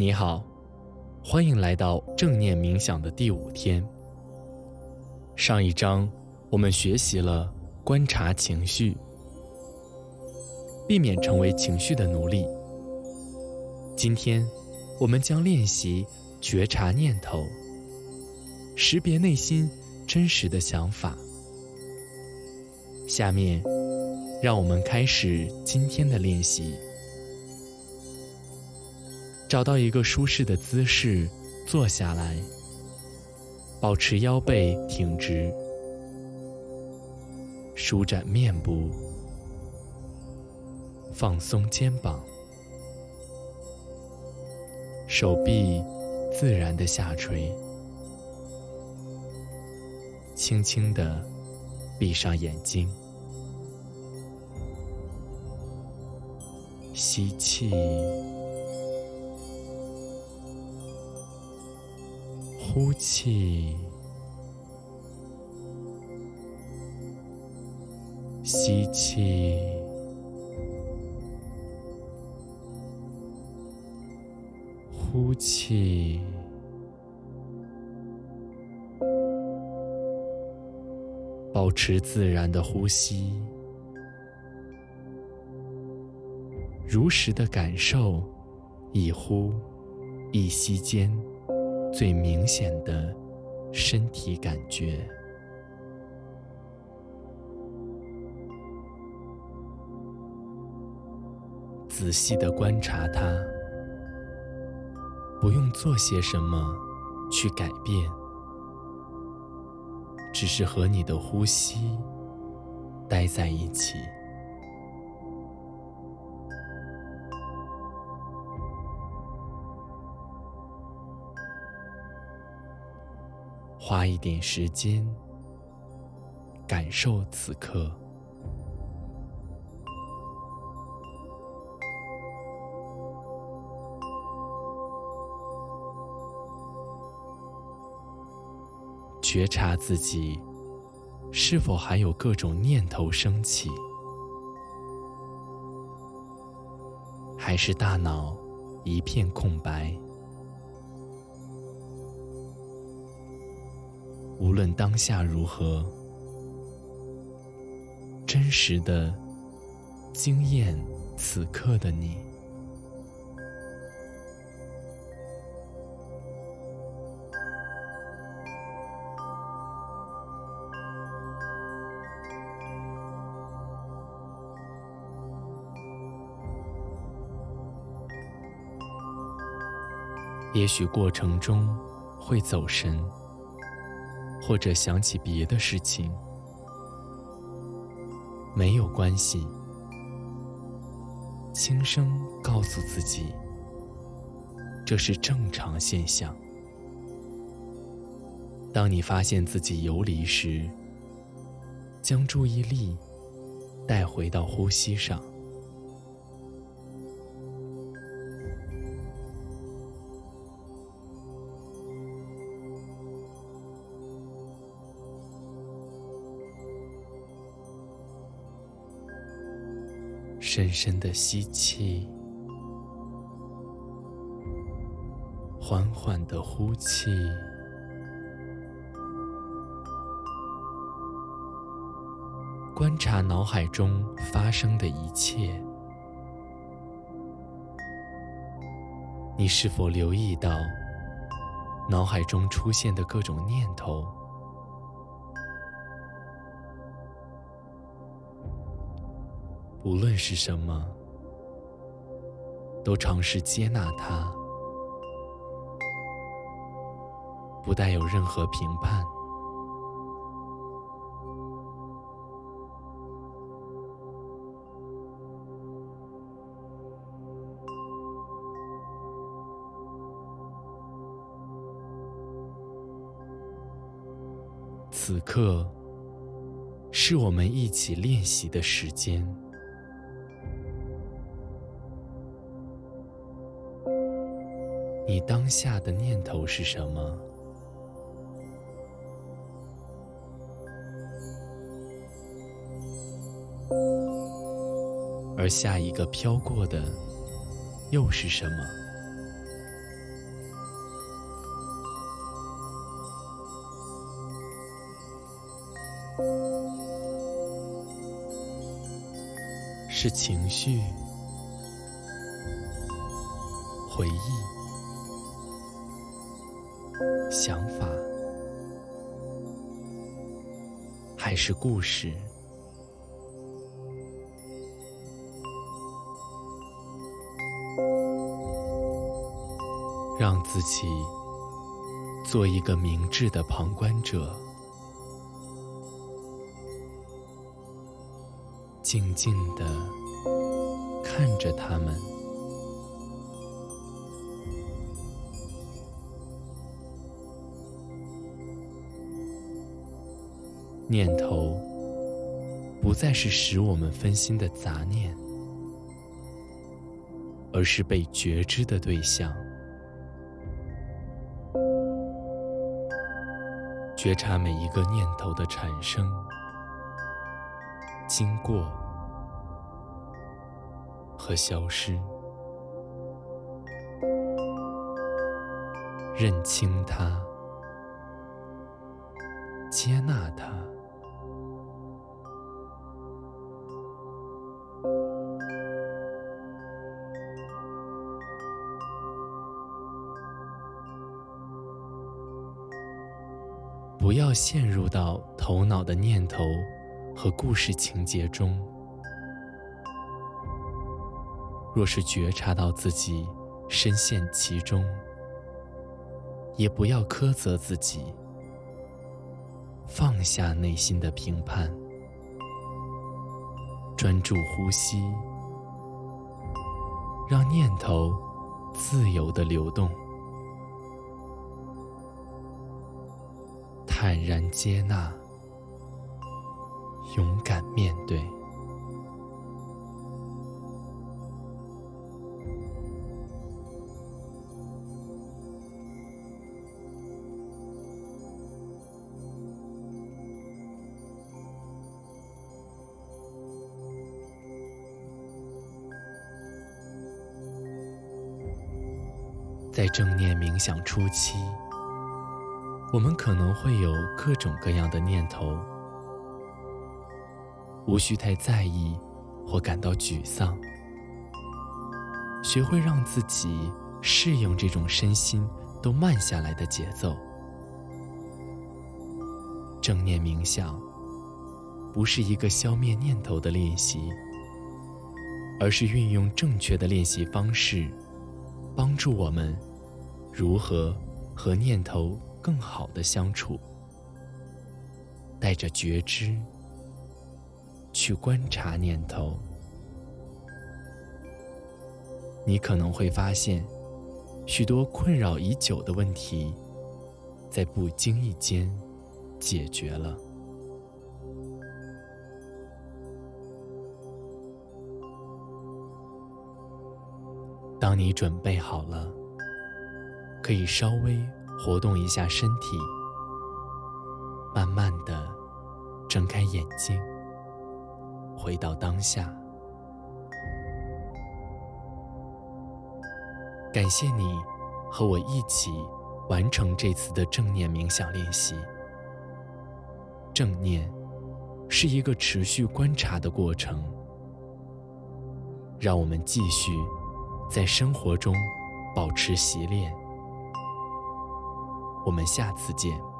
你好，欢迎来到正念冥想的第五天。上一章我们学习了观察情绪，避免成为情绪的奴隶。今天我们将练习觉察念头，识别内心真实的想法。下面，让我们开始今天的练习。找到一个舒适的姿势，坐下来，保持腰背挺直，舒展面部，放松肩膀，手臂自然的下垂，轻轻的闭上眼睛，吸气。呼气，吸气，呼气，保持自然的呼吸，如实的感受一呼一吸间。最明显的身体感觉，仔细的观察它，不用做些什么去改变，只是和你的呼吸待在一起。花一点时间，感受此刻，觉察自己是否还有各种念头升起，还是大脑一片空白。无论当下如何，真实的惊艳此刻的你，也许过程中会走神。或者想起别的事情，没有关系。轻声告诉自己，这是正常现象。当你发现自己游离时，将注意力带回到呼吸上。深深的吸气，缓缓的呼气，观察脑海中发生的一切。你是否留意到脑海中出现的各种念头？无论是什么，都尝试接纳它，不带有任何评判。此刻是我们一起练习的时间。你当下的念头是什么？而下一个飘过的又是什么？是情绪回忆。想法，还是故事？让自己做一个明智的旁观者。静静地看着他们，念头不再是使我们分心的杂念，而是被觉知的对象。觉察每一个念头的产生。经过和消失，认清它，接纳它，不要陷入到头脑的念头。和故事情节中，若是觉察到自己深陷其中，也不要苛责自己，放下内心的评判，专注呼吸，让念头自由的流动，坦然接纳。勇敢面对。在正念冥想初期，我们可能会有各种各样的念头。无需太在意或感到沮丧，学会让自己适应这种身心都慢下来的节奏。正念冥想不是一个消灭念头的练习，而是运用正确的练习方式，帮助我们如何和念头更好的相处，带着觉知。去观察念头，你可能会发现，许多困扰已久的问题，在不经意间解决了。当你准备好了，可以稍微活动一下身体，慢慢的睁开眼睛。回到当下，感谢你和我一起完成这次的正念冥想练习。正念是一个持续观察的过程，让我们继续在生活中保持习练。我们下次见。